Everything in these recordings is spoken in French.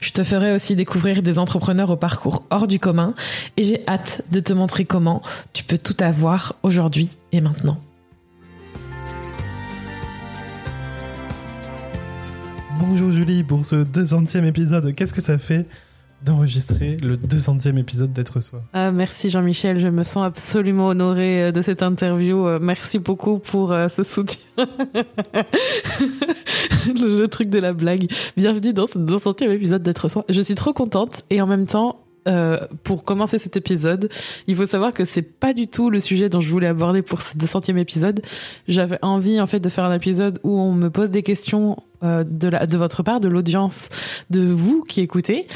Je te ferai aussi découvrir des entrepreneurs au parcours hors du commun et j'ai hâte de te montrer comment tu peux tout avoir aujourd'hui et maintenant. Bonjour Julie, pour ce 200e épisode, qu'est-ce que ça fait d'enregistrer le 200e épisode d'être soi. Ah, merci Jean-Michel, je me sens absolument honorée euh, de cette interview. Euh, merci beaucoup pour euh, ce soutien. le, truc de la blague. Bienvenue dans ce 200e épisode d'être soi. Je suis trop contente et en même temps, euh, pour commencer cet épisode, il faut savoir que c'est pas du tout le sujet dont je voulais aborder pour ce 200e épisode. J'avais envie en fait de faire un épisode où on me pose des questions euh, de, la, de votre part, de l'audience, de vous qui écoutez,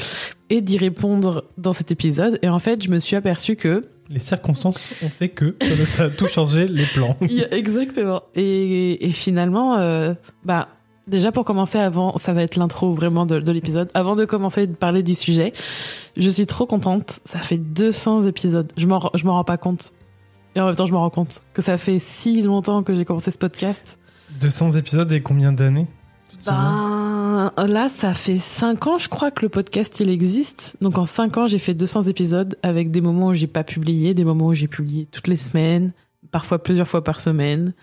et d'y répondre dans cet épisode. Et en fait, je me suis aperçue que les circonstances ont fait que ça a tout changé les plans. Exactement. Et, et finalement, euh, bah Déjà pour commencer avant, ça va être l'intro vraiment de, de l'épisode. Avant de commencer de parler du sujet, je suis trop contente. Ça fait 200 épisodes. Je m'en je m'en rends pas compte. Et en même temps, je me rends compte que ça fait si longtemps que j'ai commencé ce podcast. 200 épisodes et combien d'années? Ben, là, ça fait 5 ans, je crois, que le podcast il existe. Donc en 5 ans, j'ai fait 200 épisodes avec des moments où j'ai pas publié, des moments où j'ai publié toutes les semaines, parfois plusieurs fois par semaine.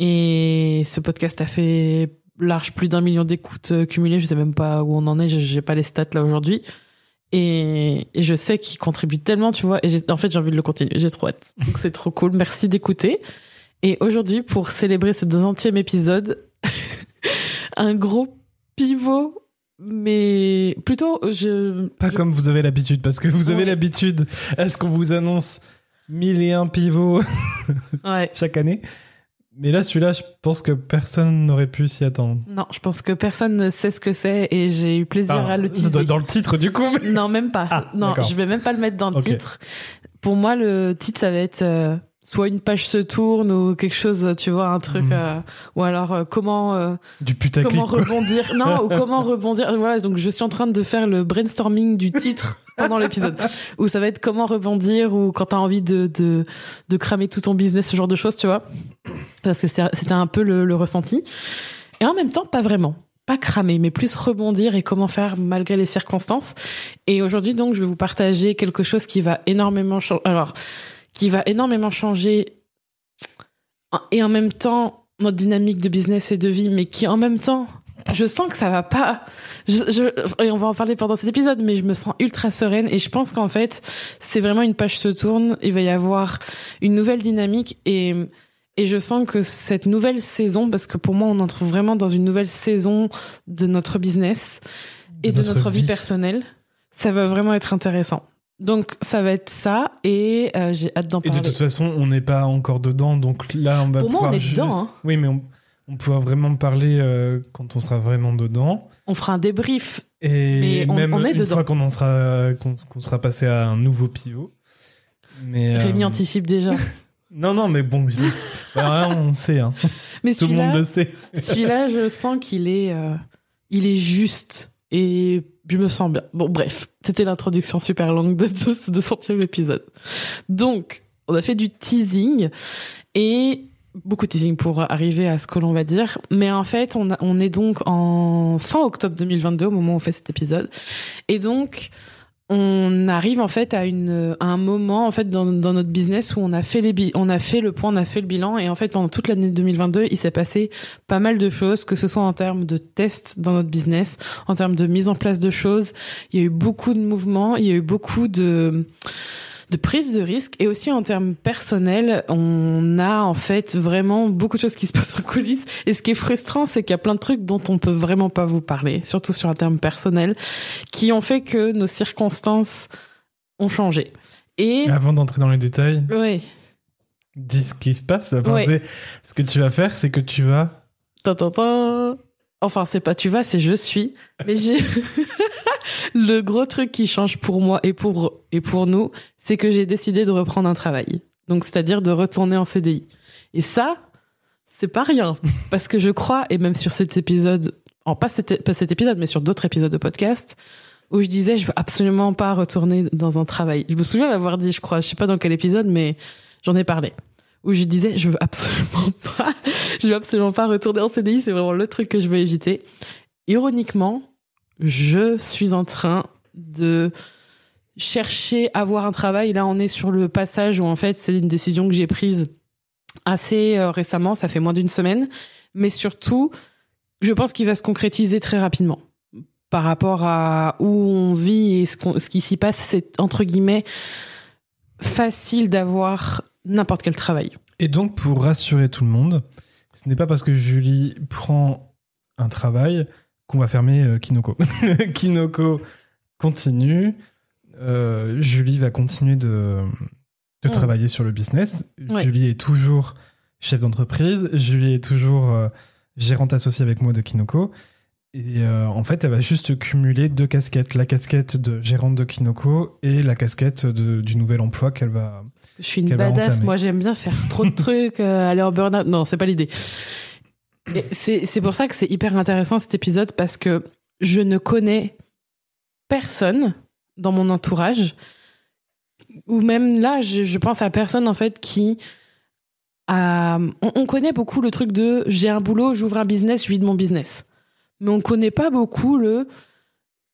Et ce podcast a fait large plus d'un million d'écoutes euh, cumulées. Je sais même pas où on en est. J'ai pas les stats là aujourd'hui. Et, je sais qu'il contribue tellement, tu vois. Et en fait, j'ai envie de le continuer. J'ai trop hâte. Donc c'est trop cool. Merci d'écouter. Et aujourd'hui, pour célébrer ce 200e épisode, un gros pivot mais plutôt je pas comme vous avez l'habitude parce que vous avez l'habitude est-ce qu'on vous annonce mille et un pivots ouais. chaque année? Mais là, celui-là, je pense que personne n'aurait pu s'y attendre. Non, je pense que personne ne sait ce que c'est et j'ai eu plaisir à le teaser. Ça doit être dans le titre, du coup. Non, même pas. Ah, non, je vais même pas le mettre dans le titre. Pour moi, le titre, ça va être euh, soit une page se tourne ou quelque chose, tu vois, un truc, mhm. euh, ou alors euh, comment euh, du comment rebondir, non, ou comment rebondir. Voilà, donc je suis en train de faire le brainstorming du titre pendant l'épisode, où ça va être comment rebondir ou quand t'as envie de, de de cramer tout ton business, ce genre de choses, tu vois, parce que c'était un peu le, le ressenti, et en même temps pas vraiment pas cramer, mais plus rebondir et comment faire malgré les circonstances. Et aujourd'hui, donc, je vais vous partager quelque chose qui va énormément changer. Alors, qui va énormément changer et en même temps notre dynamique de business et de vie, mais qui en même temps, je sens que ça va pas. Je, et on va en parler pendant cet épisode, mais je me sens ultra sereine et je pense qu'en fait, c'est vraiment une page se tourne. Il va y avoir une nouvelle dynamique et et je sens que cette nouvelle saison, parce que pour moi, on en trouve vraiment dans une nouvelle saison de notre business et de, notre, vie personnelle, ça va vraiment être intéressant. Donc ça va être ça et euh, j'ai hâte d'en parler. Et de toute façon, on n'est pas encore dedans, donc là on va Pour pouvoir moi, on est juste... dedans. Hein. Oui, mais on, on pourra vraiment parler euh, quand on sera vraiment dedans. On fera un débrief. Et même on est une fois qu'on en sera qu'on sera passé à un nouveau pivot. Mais Rémi euh, anticipe déjà. non, non, mais bon, bah, on sait. Hein. Mais Tout le monde le sait. celui-là, je sens qu'il est, il est juste et je me sens bien. Bon, bref, c'était l'introduction super longue de ce centième épisode. Donc, on a fait du teasing et beaucoup de teasing pour arriver à ce que l'on va dire. Mais en fait, on, on est donc en fin octobre 2022 au moment où on fait cet épisode. Et donc, on arrive en fait à une à un moment en fait dans, dans notre business où on a fait les on a fait le point on a fait le bilan. Et en fait pendant toute l'année 2022 il s'est passé pas mal de choses que ce soit en termes de tests dans notre business en termes de mise en place de choses. Il y a eu beaucoup de mouvements il y a eu beaucoup de de prise de risque et aussi en termes personnels, on a en fait vraiment beaucoup de choses qui se passent en coulisses. Et ce qui est frustrant, c'est qu'il y a plein de trucs dont on peut vraiment pas vous parler, surtout sur un terme personnel, qui ont fait que nos circonstances ont changé. Et avant d'entrer dans les détails, oui. dis ce qui se passe. Ce que tu vas faire, c'est que tu vas. Enfin, c'est pas tu vas, c'est je suis. Mais j'ai. le gros truc qui change pour moi et pour et pour nous, c'est que j'ai décidé de reprendre un travail. Donc c'est-à-dire de retourner en CDI. Et ça, c'est pas rien parce que je crois et même sur cet épisode, en pas cet, pas cet épisode mais sur d'autres épisodes de podcast où je disais je veux absolument pas retourner dans un travail. Je me souviens l'avoir dit, je crois, je sais pas dans quel épisode mais j'en ai parlé où je disais je veux absolument pas je veux absolument pas retourner en CDI, c'est vraiment le truc que je veux éviter. Ironiquement, je suis en train de chercher à avoir un travail. Là, on est sur le passage où en fait, c'est une décision que j'ai prise assez euh, récemment, ça fait moins d'une semaine, mais surtout, je pense qu'il va se concrétiser très rapidement par rapport à où on vit et ce, ce qui s'y passe. C'est entre guillemets facile d'avoir n'importe quel travail. Et donc, pour rassurer tout le monde, ce n'est pas parce que Julie prend un travail qu'on va fermer euh, Kinoko. Kinoko continue. Euh, Julie va continuer de, de mm. travailler sur le business. Julie est toujours chef d'entreprise. Julie est toujours euh, gérante associée avec moi de Kinoko. Et en fait, elle va juste cumuler deux casquettes. La casquette de gérante de Kinoko et la casquette du nouvel emploi qu'elle va. je suis une badass. Moi, j'aime bien faire trop de trucs, aller en burn-out. Non, c'est pas l'idée. C'est pour ça que c'est hyper intéressant cet épisode parce que je ne connais personne dans mon entourage ou même là, je, pense à personne en fait qui a. On, connaît beaucoup le truc de j'ai un boulot, j'ouvre un business, je vis mon business. Mais on connaît pas beaucoup le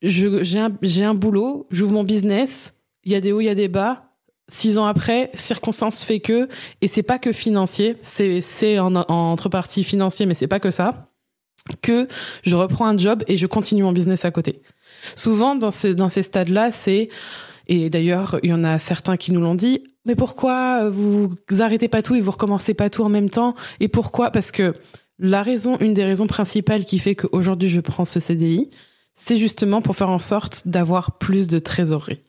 j'ai un, un boulot, j'ouvre mon business, il y a des hauts, il y a des bas, six ans après, circonstance fait que, et c'est pas que financier, c'est c'est en, en entrepartie financier, mais c'est pas que ça, que je reprends un job et je continue mon business à côté. Souvent dans ces dans ces stades-là, c'est et d'ailleurs il y en a certains qui nous l'ont dit, mais pourquoi vous arrêtez pas tout et vous recommencez pas tout en même temps? Et pourquoi? Parce que la raison, une des raisons principales qui fait qu'aujourd'hui je prends ce CDI, c'est justement pour faire en sorte d'avoir plus de trésorerie.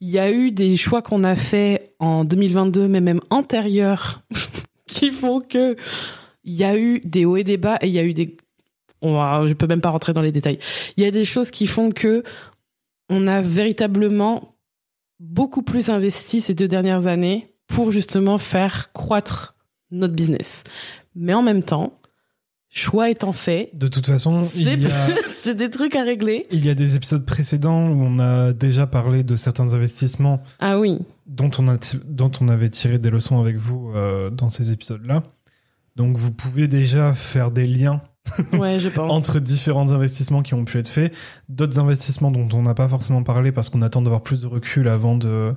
Il y a eu des choix qu'on a fait en 2022, mais même antérieurs, qui font que il y a eu des hauts et des bas et il y a eu des on va, je peux même pas rentrer dans les détails. Il y a des choses qui font que on a véritablement beaucoup plus investi ces deux dernières années pour justement faire croître notre business. Mais en même temps, choix étant fait. De toute façon, c'est des trucs à régler. Il y a des épisodes précédents où on a déjà parlé de certains investissements. Ah oui. Dont on, a dont on avait tiré des leçons avec vous euh, dans ces épisodes-là. Donc vous pouvez déjà faire des liens ouais, je pense. entre différents investissements qui ont pu être faits, d'autres investissements dont on n'a pas forcément parlé parce qu'on attend d'avoir plus de recul avant de,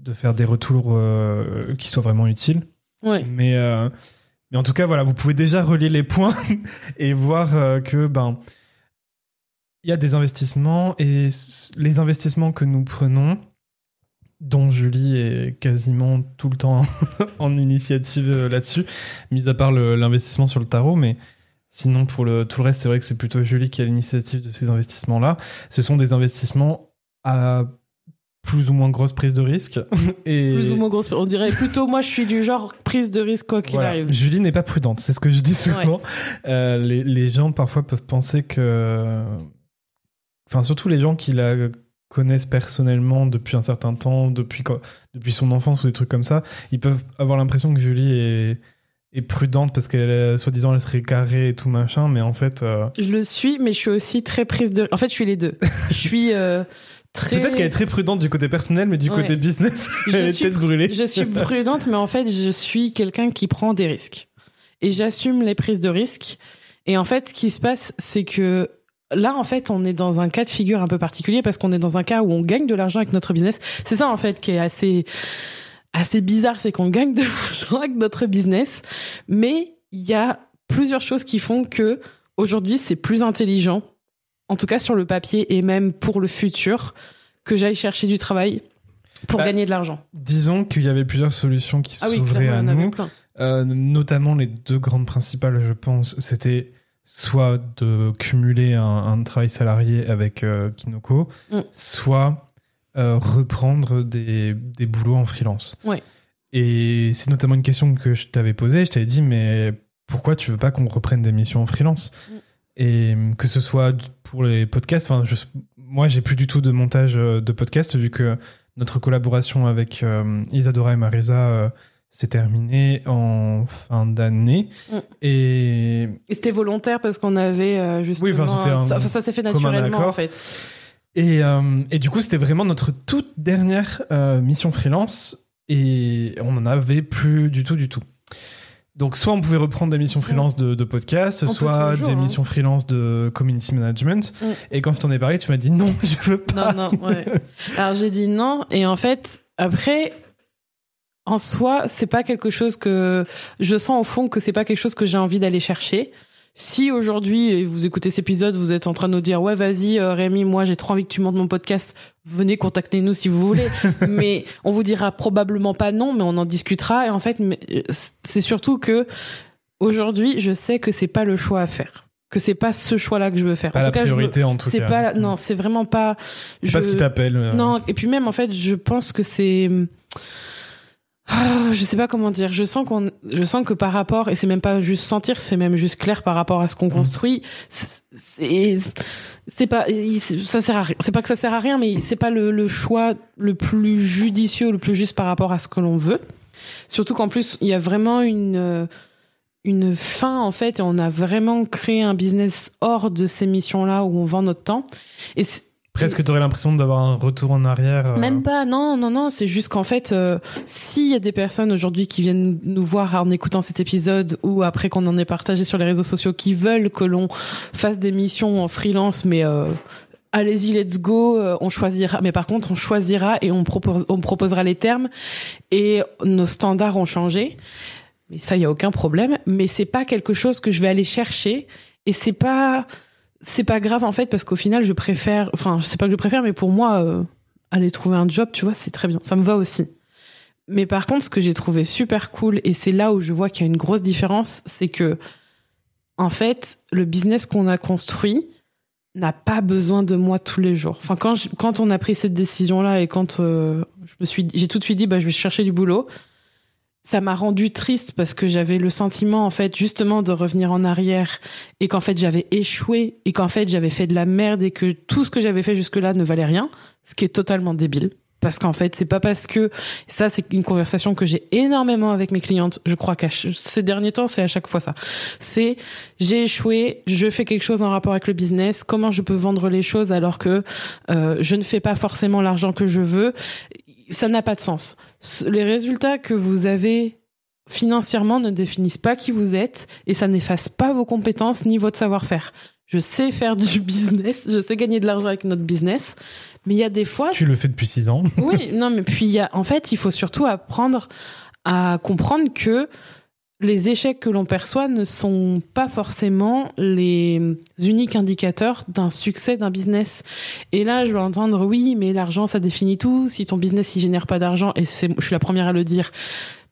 de faire des retours euh, qui soient vraiment utiles. Ouais. Mais euh, mais en tout cas, voilà, vous pouvez déjà relier les points et voir euh, que ben il y a des investissements et les investissements que nous prenons, dont Julie est quasiment tout le temps en initiative euh, là-dessus, mis à part l'investissement sur le tarot, mais sinon pour le, tout le reste, c'est vrai que c'est plutôt Julie qui a l'initiative de ces investissements-là. Ce sont des investissements à plus ou moins grosse prise de risque. Et... Plus ou moins grosse. On dirait plutôt, moi, je suis du genre prise de risque quoi qu'il arrive. Julie n'est pas prudente, c'est ce que je dis souvent. Euh, les, les, gens parfois peuvent penser que, enfin, surtout les gens qui la connaissent personnellement depuis un certain temps, depuis depuis son enfance ou des trucs comme ça, ils peuvent avoir l'impression que Julie est prudente parce qu'elle soi-disant elle serait carrée et tout machin mais en fait euh, je le suis mais je suis aussi très prise de en fait je suis les deux je suis euh, Peut-être qu'elle est très prudente du côté personnel, mais du côté business, elle est peut-être brûlée. Je suis prudente, mais en fait, je suis quelqu'un qui prend des risques. Et j'assume les prises de risques. Et en fait, ce qui se passe, c'est que là, en fait, on est dans un cas de figure un peu particulier parce qu'on est dans un cas où on gagne de l'argent avec notre business. C'est ça, en fait, qui est assez, assez bizarre, c'est qu'on gagne de l'argent avec notre business. Mais il y a plusieurs choses qui font que aujourd'hui, c'est plus intelligent en tout cas sur le papier et même pour le futur, que j'aille chercher du travail pour bah, gagner de l'argent. Disons qu'il y avait plusieurs solutions qui ah s'ouvraient à nous, euh, notamment les deux grandes principales, je pense, c'était soit de cumuler un, travail salarié avec euh, Kinoko, mm. soit euh, reprendre des, des, boulots en freelance. Ouais. Et c'est notamment une question que je t'avais posée. Je t'avais dit, mais pourquoi tu veux pas qu'on reprenne des missions en freelance? Mm. Et que ce soit pour les podcasts, enfin, moi, j'ai plus du tout de montage euh, de podcast vu que notre collaboration avec euh, Isadora et Marisa euh, s'est terminée en fin d'année. Mm. Et Et c'était volontaire parce qu'on avait euh, justement. Oui, enfin, c'était un ça, ça s'est fait naturellement en fait. Et, euh, et du coup, c'était vraiment notre toute dernière euh, mission freelance et on n'en avait plus du tout, du tout. Donc, soit on pouvait reprendre des missions freelance de, de podcast, On soit toujours, des hein. missions freelance de community management. Mm. Et quand je t'en ai parlé, tu m'as dit non, je veux pas. Non, non, ouais. Alors j'ai dit non, et en fait, après, en soi, c'est pas quelque chose que je sens au fond que c'est pas quelque chose que j'ai envie d'aller chercher. Si aujourd'hui, vous écoutez cet épisode, vous êtes en train de nous dire ouais vas-y euh, Rémi, moi j'ai trop envie que tu montes mon podcast, venez contacter nous si vous voulez. mais on vous dira probablement pas non, mais on en discutera. Et en fait, euh, c'est surtout que aujourd'hui, je sais que c'est pas le choix à faire, que c'est pas ce choix-là que je veux faire. Pas en la tout cas, je me- priorité en tout c'est cas. pas non, c'est vraiment pas. C'est pas je- ce qui t'appelle. euh. non, et puis même en fait, je pense que c'est je sais pas comment dire. Je sens qu'on, je sens que par rapport, et c'est même pas juste sentir, c'est même juste clair par rapport à ce qu'on Mhm. construit. C'est, pas, ça sert à rien. C'est pas que ça sert à rien, mais c'est pas le, le choix le plus judicieux, le plus juste par rapport à ce que l'on veut. Surtout qu'en plus, il y a vraiment une, une fin en fait, et on a vraiment créé un business hors de ces missions-là où on vend notre temps. Et Presque, t'aurais l'impression d'avoir un retour en arrière. euh. même pas, non, non, non, c'est juste qu'en fait, euh, s'il y a des personnes aujourd'hui qui viennent nous voir en écoutant cet épisode ou après qu'on en ait partagé sur les réseaux sociaux qui veulent que l'on fasse des missions en freelance, mais euh, allez-y, let's go, on choisira. Mais par contre, on choisira et on, propose, on proposera les termes et nos standards ont changé. Mais ça, il y a aucun problème. Mais c'est pas quelque chose que je vais aller chercher et c'est pas c'est pas grave en fait parce qu'au final je préfère enfin je sais pas que je préfère mais pour moi euh, aller trouver un job tu vois c'est très bien. Ça me va aussi. Mais par contre ce que j'ai trouvé super cool et c'est là où je vois qu'il y a une grosse différence c'est que en fait le business qu'on a construit n'a pas besoin de moi tous les jours. Enfin quand quand on a pris cette décision là et quand euh, je me suis j'ai tout de suite dit bah je vais chercher du boulot ça m'a rendu triste parce que j'avais le sentiment en fait justement de revenir en arrière et qu'en fait j'avais échoué et qu'en fait j'avais fait de la merde et que tout ce que j'avais fait jusque-là ne valait rien, ce qui est totalement débile. Parce qu'en fait, c'est pas parce que ça, c'est une conversation que j'ai énormément avec mes clientes. Je crois qu'à ces derniers temps, c'est à chaque fois ça. C'est j'ai échoué, je fais quelque chose en rapport avec le business. Comment je peux vendre les choses alors que euh, je ne fais pas forcément l'argent que je veux Ça n'a pas de sens. Les résultats que vous avez financièrement ne définissent pas qui vous êtes et ça n'efface pas vos compétences ni votre savoir-faire. Je sais faire du business, je sais gagner de l'argent avec notre business, mais il y a des fois, Tu le fais depuis 6 ans. oui, non, mais puis il y a, en fait, il faut surtout apprendre à comprendre que les échecs que l'on perçoit ne sont pas forcément les uniques indicateurs d'un succès d'un business. Et là, je vais entendre, oui, mais l'argent, ça définit tout. Si ton business, il génère pas d'argent, et c'est, je suis la première à le dire,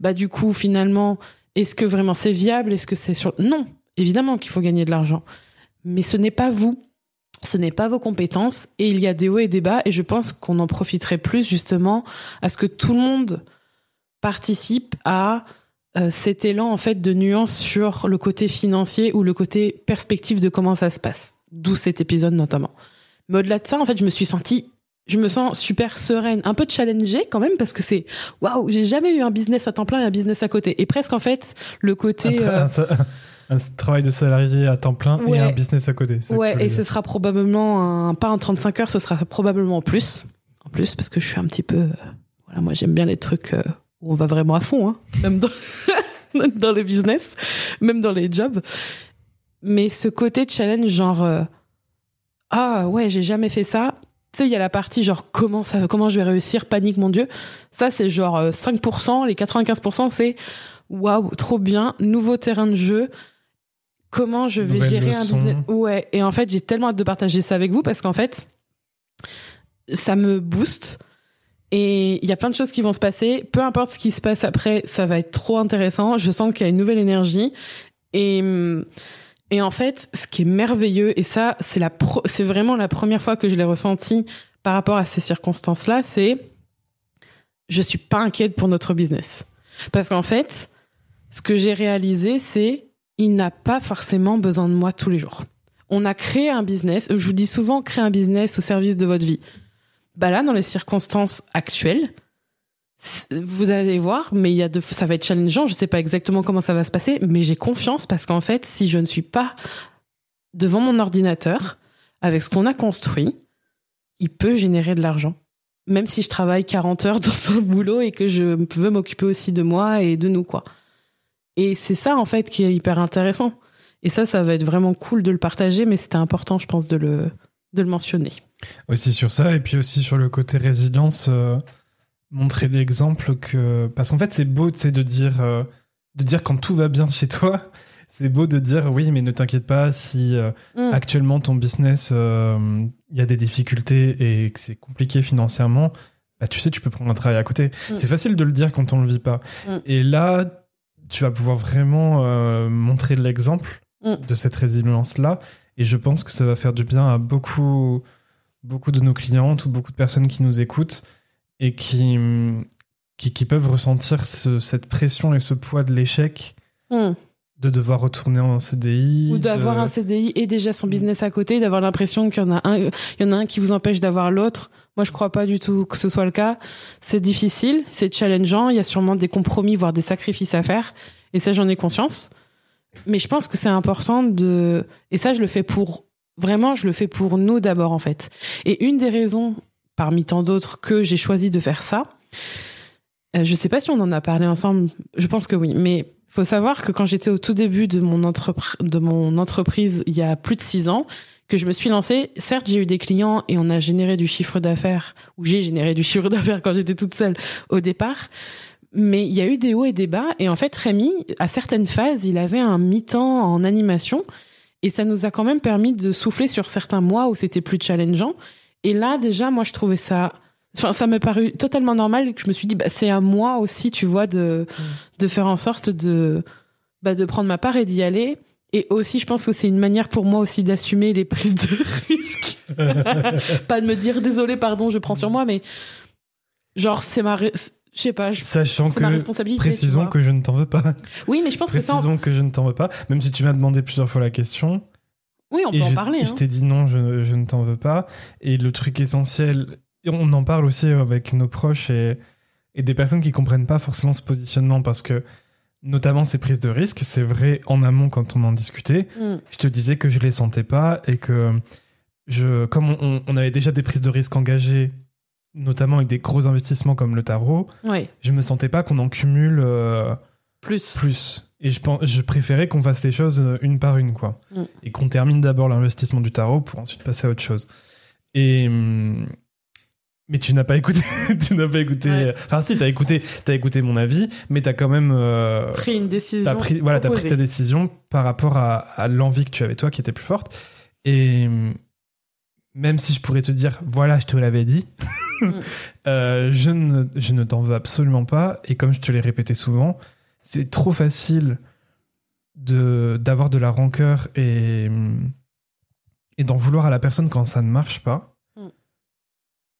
bah, du coup, finalement, est-ce que vraiment c'est viable? Est-ce que c'est sur, non, évidemment qu'il faut gagner de l'argent. Mais ce n'est pas vous. Ce n'est pas vos compétences et il y a des hauts et des bas et je pense qu'on en profiterait plus justement à ce que tout le monde participe à cet élan en fait de nuance sur le côté financier ou le côté perspective de comment ça se passe. D'où cet épisode notamment. Mais au-delà de ça, en fait, je me suis sentie, je me sens super sereine, un peu challengée quand même parce que c'est waouh, j'ai jamais eu un business à temps plein et un business à côté. Et presque en fait le Un, côté tra- euh, un un travail de salarié à temps plein Ouais. et un business à côté. Ouais, et ce sera probablement un, pas un 35 heures, ce sera probablement plus. En plus, parce que je suis un petit peu, euh, voilà, moi j'aime bien les trucs euh, où on va vraiment à fond, hein, même dans, dans le business, même dans les jobs. Mais ce côté challenge, genre, euh, ah ouais, j'ai jamais fait ça. Tu sais, il y a la partie genre comment ça, comment je vais réussir, panique mon dieu. Ça c'est genre euh, 5%, les 95% c'est waouh, trop bien, nouveau terrain de jeu. Comment je vais Nouvelle gérer un business? Ouais, et en fait, j'ai tellement hâte de partager ça avec vous parce qu'en fait, ça me booste. Et il y a plein de choses qui vont se passer. Peu importe ce qui se passe après, ça va être trop intéressant. Je sens qu'il y a une nouvelle énergie. Et, en fait, ce qui est merveilleux, et ça, c'est la c'est vraiment la première fois que je l'ai ressenti par rapport à ces circonstances-là, c'est je suis pas inquiète pour notre business. Parce qu'en fait, ce que j'ai réalisé, c'est il n'a pas forcément besoin de moi tous les jours. on a créé un business. Je vous dis souvent, créer un business au service de votre vie. Bah là, dans les circonstances actuelles, vous allez voir, mais il y a de, ça va être challengeant. Je sais pas exactement comment ça va se passer, mais j'ai confiance parce qu'en fait, si je ne suis pas devant mon ordinateur avec ce qu'on a construit, il peut générer de l'argent. Même si je travaille 40 heures dans un boulot et que je veux m'occuper aussi de moi et de nous, quoi. Et c'est ça, en fait, qui est hyper intéressant. Et ça, ça va être vraiment cool de le partager, mais c'était important, je pense, de le, de le mentionner. Aussi sur ça, et puis aussi sur le côté résilience, euh, montrer l'exemple que. Parce qu'en fait, c'est beau, de dire, euh, de dire quand tout va bien chez toi. C'est beau de dire oui, mais ne t'inquiète pas si euh, Mm. actuellement ton business, il y a des difficultés et que c'est compliqué financièrement. Bah, tu sais, tu peux prendre un travail à côté. Mm. C'est facile de le dire quand on le vit pas. Mm. Et là, tu vas pouvoir vraiment montrer l'exemple de cette résilience-là. Et je pense que ça va faire du bien à beaucoup, beaucoup de nos clientes ou beaucoup de personnes qui nous écoutent et qui, qui, qui peuvent ressentir ce- cette pression et ce poids de l'échec Hmm. de devoir retourner en CDI. Ou d'avoir de- un CDI et déjà son business à côté, d'avoir l'impression qu'il y en a un, il y en a un qui vous empêche d'avoir l'autre. Moi, je crois pas du tout que ce soit le cas. C'est difficile, c'est challengeant. Il y a sûrement des compromis, voire des sacrifices à faire. Et ça, j'en ai conscience. Mais je pense que c'est important de, et ça, je le fais pour, vraiment, je le fais pour nous d'abord, en fait. Et une des raisons, parmi tant d'autres, que j'ai choisi de faire ça, euh, je sais pas si on en a parlé ensemble, je pense que oui, mais faut savoir que quand j'étais au tout début de mon, de mon entreprise, il y a plus de six ans, que je me suis lancée, certes, j'ai eu des clients et on a généré du chiffre d'affaires, ou j'ai généré du chiffre d'affaires quand j'étais toute seule au départ, mais il y a eu des hauts et des bas, et en fait, Rémi, à certaines phases, il avait un mi-temps en animation, et ça nous a quand même permis de souffler sur certains mois où c'était plus challengeant. Et là, déjà, moi, je trouvais ça, enfin, ça m'est paru totalement normal, et que je me suis dit, bah, c'est à moi aussi, tu vois, de, de faire en sorte de, bah, de prendre ma part et d'y aller. Et aussi, je pense que c'est une manière pour moi aussi d'assumer les prises de risque. pas de me dire désolé, pardon, je prends sur moi, mais genre c'est ma, je sais pas, je- Sachant c'est ma que, responsabilité. précisons que je ne t'en veux pas. Oui, mais je pense que ça, Précisons que je ne t'en veux pas. Même si tu m'as demandé plusieurs fois la question. oui, on peut et en je, parler. je hein. t'ai dit non, je, je ne t'en veux pas. Et le truc essentiel, et on en parle aussi avec nos proches et, et des personnes qui comprennent pas forcément ce positionnement parce que, notamment ces prises de risque, c'est vrai en amont quand on en discutait. Mm. Je te disais que je les sentais pas et que je, comme on, on- on avait déjà des prises de risque engagées, notamment avec des gros investissements comme le tarot, Ouais, je me sentais pas qu'on en cumule euh, plus. plus. Et je, pense, je préférais qu'on fasse les choses euh, une par une, quoi. Mm. Et qu'on termine d'abord l'investissement du tarot pour ensuite passer à autre chose. Et. hum, Mais tu n'as pas écouté. tu n'as pas écouté. Ouais. Enfin, si, t'as écouté, t'as écouté mon avis, mais t'as quand même. euh, Pris une décision. t'as pris, voilà, t'as pris ta décision par rapport à, à l'envie que tu avais toi qui était plus forte. Et hum, même si je pourrais te dire, voilà, je te l'avais dit, Mm. euh, je ne, je ne t'en veux absolument pas. Et comme je te l'ai répété souvent, c'est trop facile de d'avoir de la rancœur et et d'en vouloir à la personne quand ça ne marche pas. Mm.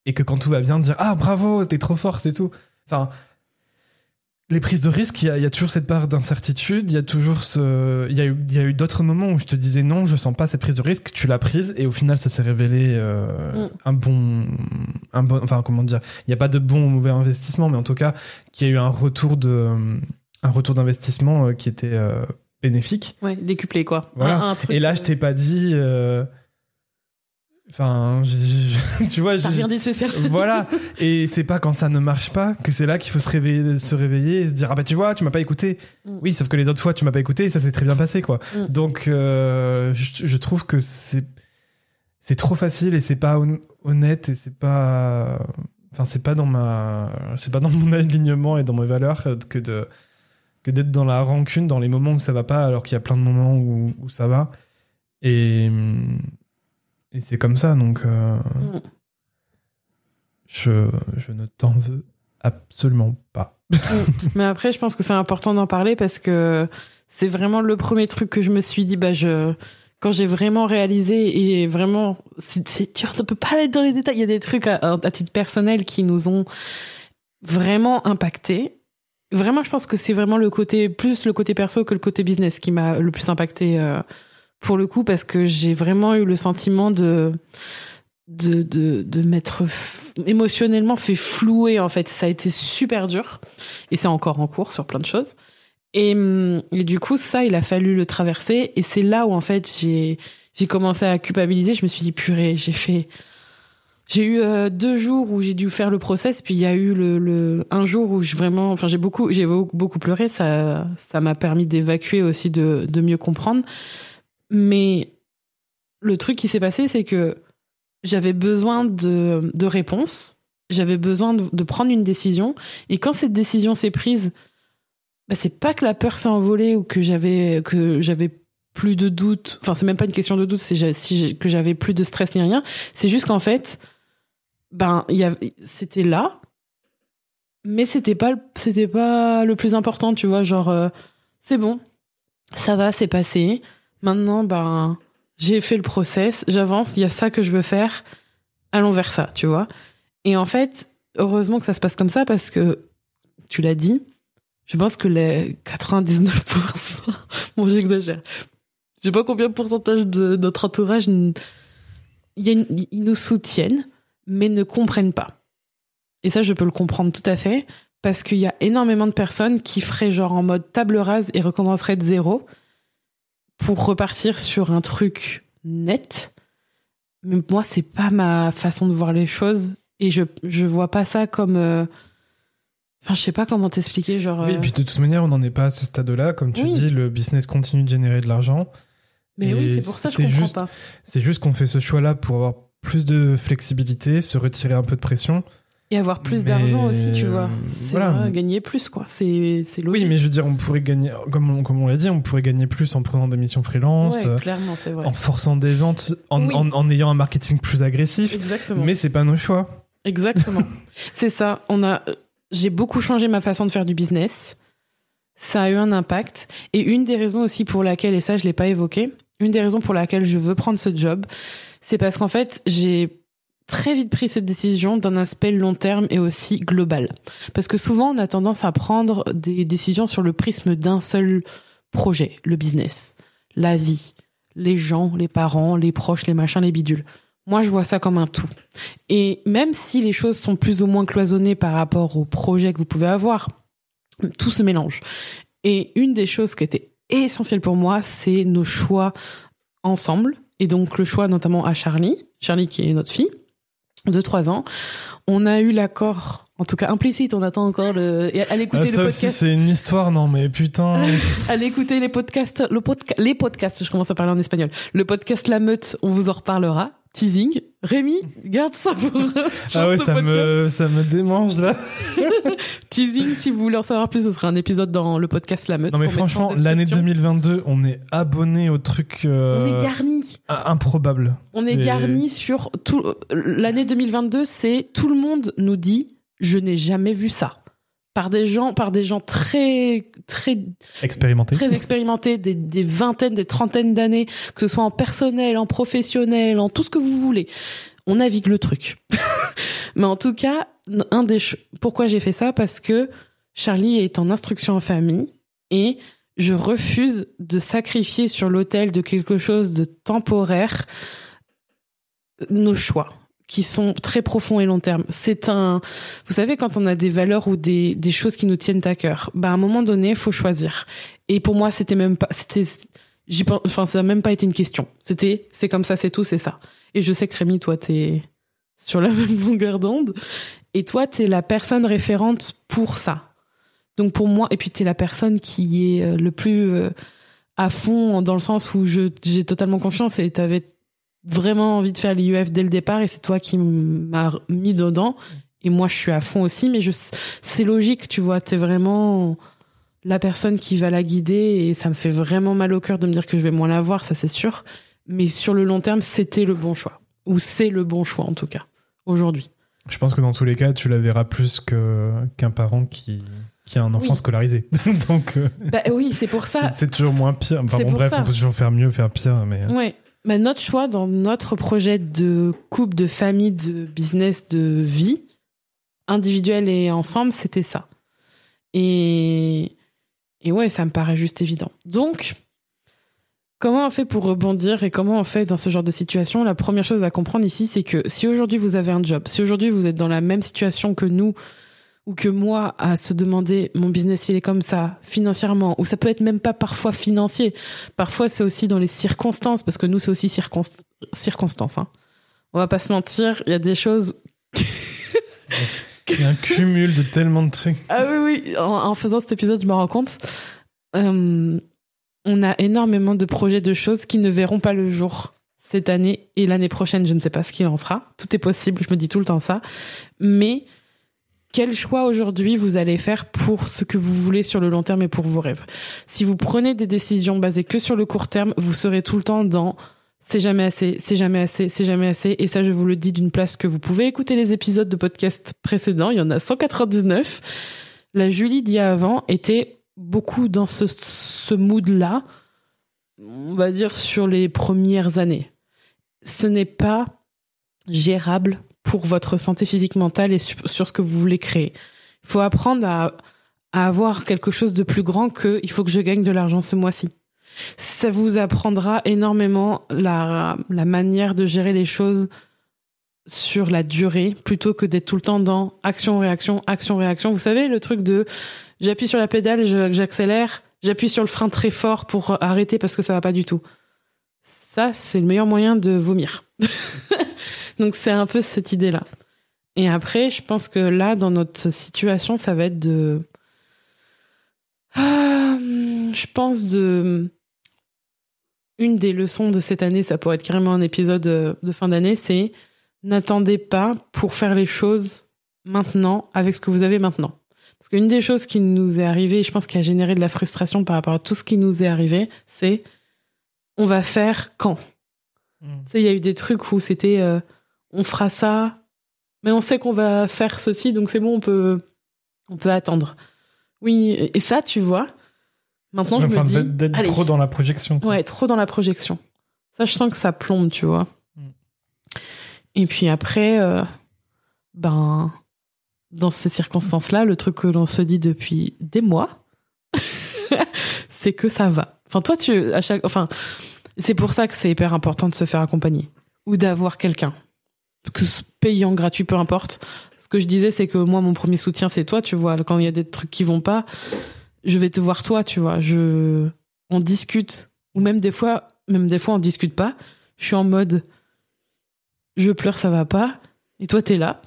Et que quand tout va bien, dire ah bravo, t'es trop forte et tout. Enfin, les prises de risque, il y, a- il y a toujours cette part d'incertitude. Il y a toujours ce, il y a eu, il y a eu d'autres moments où je te disais non, je sens pas cette prise de risque. Tu l'as prise et au final, ça s'est révélé euh, Mm. un bon, un bon, enfin comment dire, il n'y a pas de bon ou mauvais investissement, mais en tout cas, qu'il y a eu un retour de, un retour d'investissement euh, qui était euh, bénéfique. Ouais, décuplé quoi. Voilà. Un- un truc, Et là, je t'ai pas dit. euh, Enfin, j'ai- j'ai- tu vois, rien dit de voilà. Et c'est pas quand ça ne marche pas que c'est là qu'il faut se réveiller, se réveiller et se dire ah bah tu vois, tu m'as pas écouté. Mm. Oui, sauf que les autres fois tu m'as pas écouté et ça s'est très bien passé quoi. Mm. Donc euh, je, je trouve que c'est c'est trop facile et c'est pas hon- honnête et c'est pas enfin c'est pas dans ma c'est pas dans mon alignement et dans mes valeurs que de que d'être dans la rancune dans les moments où ça va pas alors qu'il y a plein de moments où, où ça va et et c'est comme ça donc euh, Mm. je, je ne t'en veux absolument pas. Mais après, je pense que c'est important d'en parler parce que c'est vraiment le premier truc que je me suis dit, bah, je, quand j'ai vraiment réalisé et vraiment, c'est dur, on peut pas aller dans les détails. Il y a des trucs à, à titre personnel qui nous ont vraiment impacté. Vraiment, je pense que c'est vraiment le côté, plus le côté perso que le côté business qui m'a le plus impacté euh, pour le coup parce que j'ai vraiment eu le sentiment de de de, de m'être émotionnellement fait flouer en fait. Ça a été super dur. Et c'est encore en cours sur plein de choses. Et, hum, et du coup ça il a fallu le traverser. Et c'est là où en fait j'ai j'ai commencé à culpabiliser. Je me suis dit purée j'ai fait j'ai eu euh, deux jours où j'ai dû faire le process, puis il y a eu le, le un jour où je vraiment, enfin j'ai beaucoup, j'ai beaucoup pleuré. Ça, ça m'a permis d'évacuer aussi, de, de mieux comprendre. Mais le truc qui s'est passé, c'est que j'avais besoin de, de réponses, j'avais besoin de, prendre une décision, et quand cette décision s'est prise, bah, c'est pas que la peur s'est envolée ou que j'avais que j'avais plus de doute. Enfin, c'est même pas une question de doute, c'est que j'avais plus de stress ni rien. C'est juste qu'en fait ben c'était là. Mais c'était pas c'était pas le plus important tu vois genre euh, c'est bon. Ça va c'est passé maintenant ben j'ai fait le process j'avance il y a ça que je veux faire allons vers ça tu vois et en fait heureusement que ça se passe comme ça parce que tu l'as dit je pense que les 99% bon j'exagère je sais pas combien de pourcentage de notre entourage ils nous soutiennent mais ne comprennent pas. Et ça, je peux le comprendre tout à fait, parce qu'il y a énormément de personnes qui feraient genre en mode table rase et recommenceraient de zéro pour repartir sur un truc net. Mais moi, c'est pas ma façon de voir les choses et je, je vois pas ça comme. Euh, enfin, je sais pas comment t'expliquer. Genre, Oui, et puis de toute manière, on n'en est pas à ce stade-là. Comme tu dis, le business continue de générer de l'argent. Mais oui, c'est pour ça que je comprends juste, pas. C'est juste qu'on fait ce choix-là pour avoir plus de flexibilité, se retirer un peu de pression. Et avoir plus d'argent aussi, tu vois. C'est voilà. gagner plus, quoi. C'est logique. Oui, mais je veux dire, on pourrait gagner, comme on, comme on l'a dit, on pourrait gagner plus en prenant des missions freelance. Ouais, clairement, c'est vrai. En forçant des ventes, en, oui. en, en, ayant un marketing plus agressif. Exactement. Mais c'est pas nos choix. Exactement. c'est ça. On a, j'ai beaucoup changé ma façon de faire du business. Ça a eu un impact. Et une des raisons aussi pour laquelle, et ça, je l'ai pas évoqué, une des raisons pour laquelle je veux prendre ce job, c'est parce qu'en fait, j'ai très vite pris cette décision d'un aspect long terme et aussi global. Parce que souvent, on a tendance à prendre des décisions sur le prisme d'un seul projet, le business, la vie, les gens, les parents, les proches, les machins, les bidules. Moi, je vois ça comme un tout. Et même si les choses sont plus ou moins cloisonnées par rapport au projet que vous pouvez avoir, tout se mélange. Et une des choses qui était essentielle pour moi, c'est nos choix ensemble, et donc le choix notamment à Charlie, Charlie qui est notre fille de 3 ans. On a eu l'accord, en tout cas implicite, on attend encore le... Et allez écouter ah, ça le aussi podcast. c'est une histoire, non mais putain. allez écouter les podcasts, le podca... les podcasts, je commence à parler en espagnol. Le podcast La Meute, on vous en reparlera. Teasing. Rémi, garde ça pour. ah ouais, ça me, ça me démange là. Teasing, si vous voulez en savoir plus, ce sera un épisode dans le podcast La Meute. Non mais franchement, l'année 2022, on est abonné au truc. Euh, on est garni. Improbable. On est garni sur tout. L'année 2022, c'est tout le monde nous dit, je n'ai jamais vu ça. Par des gens par des gens très très expérimentés. très expérimentés des, des vingtaines des trentaines d'années que ce soit en personnel en professionnel en tout ce que vous voulez. On navigue le truc. Mais en tout cas un des pourquoi j'ai fait ça? Parce que Charlie est en instruction en famille et je refuse de sacrifier sur l'autel de quelque chose de temporaire nos choix qui sont très profonds et long terme. C'est un, vous savez, quand on a des valeurs ou des, des choses qui nous tiennent à cœur, bah, à un moment donné, faut choisir. Et pour moi, c'était même pas, c'était, j'y pense, enfin, ça n'a même pas été une question. C'était, c'est comme ça, c'est tout, c'est ça. Et je sais que Rémi, toi, t'es sur la même longueur d'onde. Et toi, t'es la personne référente pour ça. Donc pour moi, et puis t'es la personne qui est le plus à fond dans le sens où je, j'ai totalement confiance et t'avais vraiment envie de faire l'IUF dès le départ et c'est toi qui m'as mis dedans. Et moi je suis à fond aussi mais je c'est logique tu vois t'es vraiment la personne qui va la guider et ça me fait vraiment mal au cœur de me dire que je vais moins la voir ça c'est sûr. Mais sur le long terme c'était le bon choix. Ou c'est le bon choix en tout cas aujourd'hui. Je pense que dans tous les cas tu la verras plus que qu'un parent qui qui a un enfant Oui. scolarisé. Donc euh, bah oui c'est pour ça. c'est toujours moins pire. Enfin bon bref ça. on peut toujours faire mieux faire pire mais Ouais. Mais notre choix dans notre projet de couple, de famille, de business, de vie, individuelle et ensemble, c'était ça. Et, et ouais, ça me paraît juste évident. Donc, Comment on fait pour rebondir et comment on fait dans ce genre de situation? La première chose à comprendre ici, c'est que si aujourd'hui vous avez un job, si aujourd'hui vous êtes dans la même situation que nous ou que moi à se demander mon business il est comme ça financièrement ou ça peut être même pas parfois financier parfois c'est aussi dans les circonstances parce que nous c'est aussi circonst circonstances hein. on va pas se mentir il y a des choses Il y a un cumul de tellement de trucs. ah oui oui en, en faisant cet épisode je me rends compte Euh, on a énormément de projets de choses qui ne verront pas le jour cette année et l'année prochaine je ne sais pas ce qu'il en sera tout est possible je me dis tout le temps ça mais quel choix aujourd'hui vous allez faire pour ce que vous voulez sur le long terme et pour vos rêves. Si vous prenez des décisions basées que sur le court terme, vous serez tout le temps dans c'est jamais assez, c'est jamais assez, c'est jamais assez. Et ça, je vous le dis d'une place que vous pouvez écouter les épisodes de podcast précédents. Il y en a 199. La Julie d'il y a avant était beaucoup dans ce, ce mood-là, on va dire sur les premières années. Ce n'est pas gérable pour votre santé physique mentale et sur, ce que vous voulez créer. Il faut apprendre à, avoir quelque chose de plus grand que il faut que je gagne de l'argent ce mois-ci. Ça vous apprendra énormément la, la manière de gérer les choses sur la durée plutôt que d'être tout le temps dans action réaction action réaction vous savez le truc de j'appuie sur la pédale j'accélère j'appuie sur le frein très fort pour arrêter parce que ça va pas du tout ça c'est le meilleur moyen de vomir donc c'est un peu cette idée là et après je pense que là dans notre situation ça va être de Ah, je pense de une des leçons de cette année ça pourrait être carrément un épisode euh, de fin d'année c'est n'attendez pas pour faire les choses maintenant avec ce que vous avez maintenant. Parce qu'une des choses qui nous est arrivée, je pense qui a généré de la frustration par rapport à tout ce qui nous est arrivé, c'est on va faire quand? Mm. Tu sais, il y a eu des trucs où c'était euh, on fera ça, mais on sait qu'on va faire ceci, donc c'est bon, on peut, on peut attendre. Oui, et ça, tu vois, maintenant je Enfin, me dis. d'être- trop dans la projection. quoi. Ouais, trop dans la projection. Ça, je sens que ça plombe, tu vois. Mm. Et puis après, euh, ben, dans ces circonstances-là, le truc que l'on se dit depuis des mois, c'est que ça va. Enfin, toi, tu, à chaque, enfin, c'est pour ça que c'est hyper important de se faire accompagner ou d'avoir quelqu'un, que payant, gratuit, peu importe. Ce que je disais, c'est que moi, mon premier soutien, c'est toi, tu vois. Quand il y a des trucs qui vont pas, je vais te voir toi, tu vois. Je, on discute ou même des fois, même des fois, on discute pas. Je suis en mode, je pleure, ça va pas. Et toi, t'es là.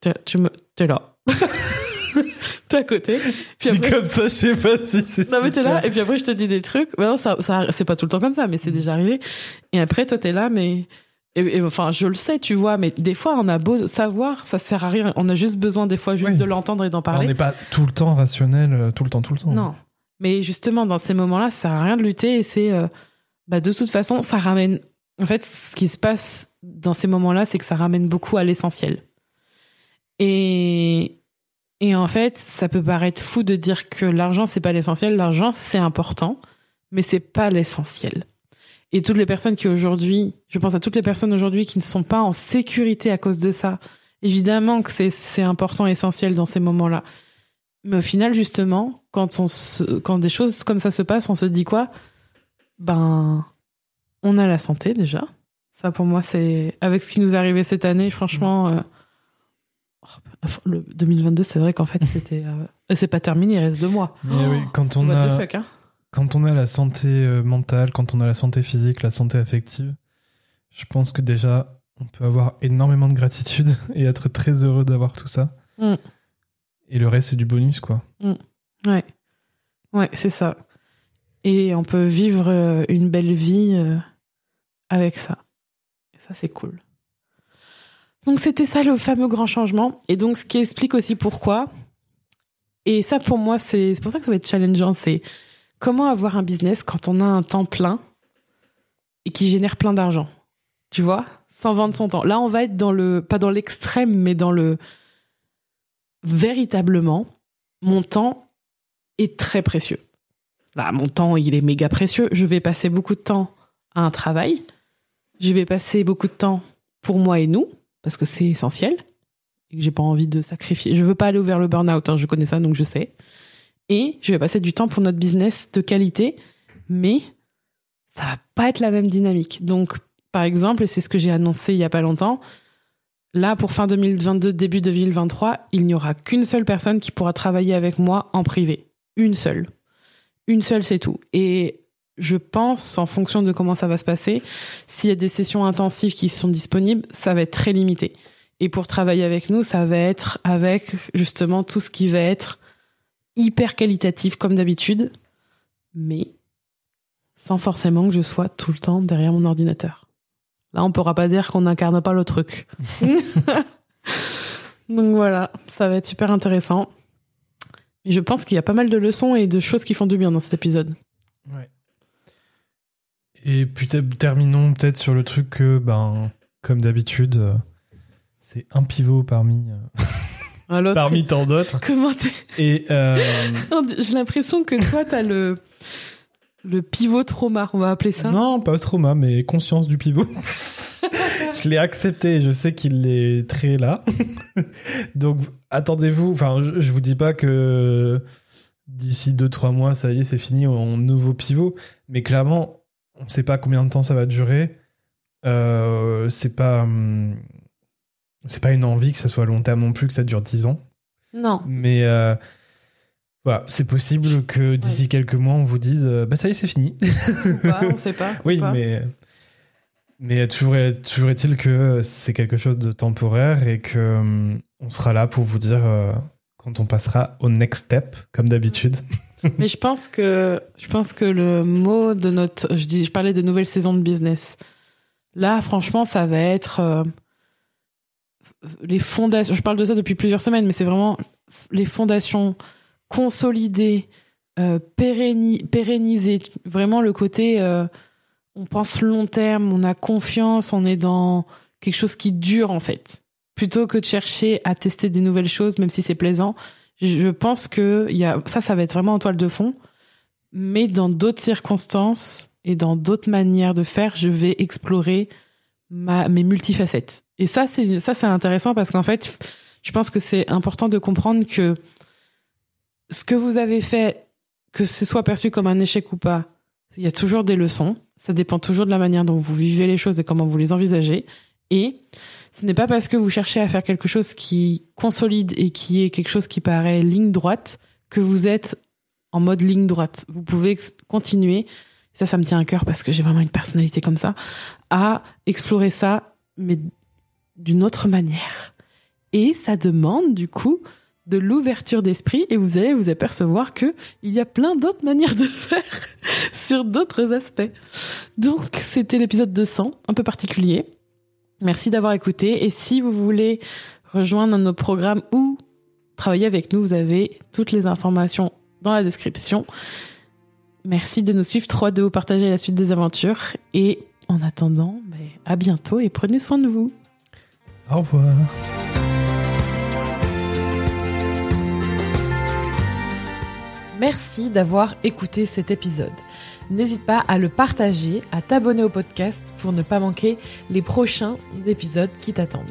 T'es- Tu me, t'es là. t'es à côté. Puis après, comme ça, je sais pas si c'est non mais t'es là et puis après je te dis des trucs. Bah non, ça, ça c'est pas tout le temps comme ça, mais c'est déjà arrivé. Et après toi t'es là, mais et, et enfin je le sais, tu vois, mais des fois on a beau savoir, ça sert à rien. On a juste besoin des fois juste Oui. de l'entendre et d'en On parler. n'est pas tout le temps rationnel, euh, tout le temps, tout le temps. Non, mais justement dans ces moments-là, ça sert à rien de lutter et c'est euh, bah de toute façon ça ramène. En fait, ce qui se passe dans ces moments-là, c'est que ça ramène beaucoup à l'essentiel. Et et en fait, ça peut paraître fou de dire que l'argent c'est pas l'essentiel. L'argent c'est important, mais c'est pas l'essentiel. Et toutes les personnes qui aujourd'hui, je pense à toutes les personnes aujourd'hui qui ne sont pas en sécurité à cause de ça. Évidemment que c'est c'est important, essentiel dans ces moments-là. Mais au final, justement, quand on se, quand des choses comme ça se passent, on se dit quoi? Ben, on a la santé déjà. Ça pour moi, c'est avec ce qui nous est arrivé cette année, franchement. euh, oh, le 2022, c'est vrai qu'en fait, c'était. euh, c'est pas terminé, il reste deux mois. Mais oui, quand on What the a, fuck, hein quand on a la santé euh, mentale, quand on a la santé physique, la santé affective, je pense que déjà, on peut avoir énormément de gratitude et être très heureux d'avoir tout ça. Mm. Et le reste, c'est du bonus, quoi. Ouais. Ouais, c'est ça. Et on peut vivre euh, une belle vie euh, avec ça. Et ça, c'est cool. Donc, c'était ça le fameux grand changement. Et donc, ce qui explique aussi pourquoi. Et ça, pour moi, c'est pour ça que ça va être challengeant. C'est comment avoir un business quand on a un temps plein et qui génère plein d'argent? Tu vois? Sans vendre son temps. Là, on va être dans le. Pas dans l'extrême, mais dans le. Véritablement, mon temps est très précieux. Là, mon temps, il est méga précieux. Je vais passer beaucoup de temps à un travail. Je vais passer beaucoup de temps pour moi et nous, parce que c'est essentiel. Et que j'ai pas envie de sacrifier. Je veux pas aller vers le burn-out, hein, je connais ça, donc je sais. Et je vais passer du temps pour notre business de qualité, mais ça va pas être la même dynamique. Donc, par exemple, c'est ce que j'ai annoncé il y a pas longtemps, là, pour fin 2022, début 2023, il n'y aura qu'une seule personne qui pourra travailler avec moi en privé. Une seule. Une seule, c'est tout. Et je pense, en fonction de comment ça va se passer, s'il y a des sessions intensives qui sont disponibles, ça va être très limité. Et pour travailler avec nous, ça va être avec justement tout ce qui va être hyper qualitatif comme d'habitude, mais sans forcément que je sois tout le temps derrière mon ordinateur. Là, on pourra pas dire qu'on n'incarne pas le truc. Donc voilà, ça va être super intéressant. Et je pense qu'il y a pas mal de leçons et de choses qui font du bien dans cet épisode. Ouais. Et puis terminons peut-être sur le truc que, ben, comme d'habitude, euh, c'est un pivot parmi, euh, parmi tant d'autres. Comment Et euh, j'ai l'impression que toi, t'as le le pivot trauma, on va appeler ça. Non, pas trauma, mais conscience du pivot. je l'ai accepté, je sais qu'il est très là. Donc attendez-vous, enfin je, je, vous dis pas que d'ici 2-3 mois, ça y est, c'est fini, on nouveau pivot. Mais clairement, on ne sait pas combien de temps ça va durer. Euh, c'est pas hum, c'est pas une envie que ça soit long terme non plus, que ça dure 10 ans. Non. Mais euh, voilà, c'est possible que d'ici quelques mois, on vous dise euh, bah ça y est, c'est fini. Pas, on sait pas. oui, mais mais toujours, toujours est-il que c'est quelque chose de temporaire et que hum, on sera là pour vous dire euh, quand on passera au next step, comme d'habitude. mais je pense que je pense que le mot de notre, je dis, je parlais de nouvelle saison de business. Là, franchement, ça va être euh, les fondations. Je parle de ça depuis plusieurs semaines, mais c'est vraiment les fondations consolider, euh, pérenniser, vraiment le côté euh, on pense long terme, on a confiance, on est dans quelque chose qui dure en fait. Plutôt que de chercher à tester des nouvelles choses, même si c'est plaisant, je pense que y a, ça, ça va être vraiment en toile de fond. Mais dans d'autres circonstances et dans d'autres manières de faire, je vais explorer ma, mes multifacettes. Et ça, c'est ça, c'est intéressant parce qu'en fait, je pense que c'est important de comprendre que ce que vous avez fait, que ce soit perçu comme un échec ou pas, il y a toujours des leçons. Ça dépend toujours de la manière dont vous vivez les choses et comment vous les envisagez. Et ce n'est pas parce que vous cherchez à faire quelque chose qui consolide et qui est quelque chose qui paraît ligne droite que vous êtes en mode ligne droite. Vous pouvez continuer, ça, ça me tient à cœur parce que j'ai vraiment une personnalité comme ça, à explorer ça, mais d'une autre manière. Et ça demande, du coup, de l'ouverture d'esprit et vous allez vous apercevoir que il y a plein d'autres manières de faire sur d'autres aspects. Donc, c'était l'épisode 200, un peu particulier. Merci d'avoir écouté et si vous voulez rejoindre nos programmes ou travailler avec nous, vous avez toutes les informations dans la description. Merci de nous suivre 3 ou partager la suite des aventures et en attendant, ben, à bientôt et prenez soin de vous. Au revoir. Merci d'avoir écouté cet épisode. N'hésite pas à le partager, à t'abonner au podcast pour ne pas manquer les prochains épisodes qui t'attendent.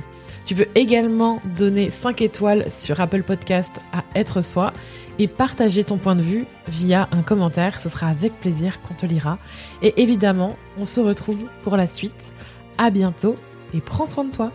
Tu peux également donner 5 étoiles sur Apple Podcast à Être Soi et partager ton point de vue via un commentaire. Ce sera avec plaisir qu'on te lira. Et évidemment, on se retrouve pour la suite. À bientôt et prends soin de toi.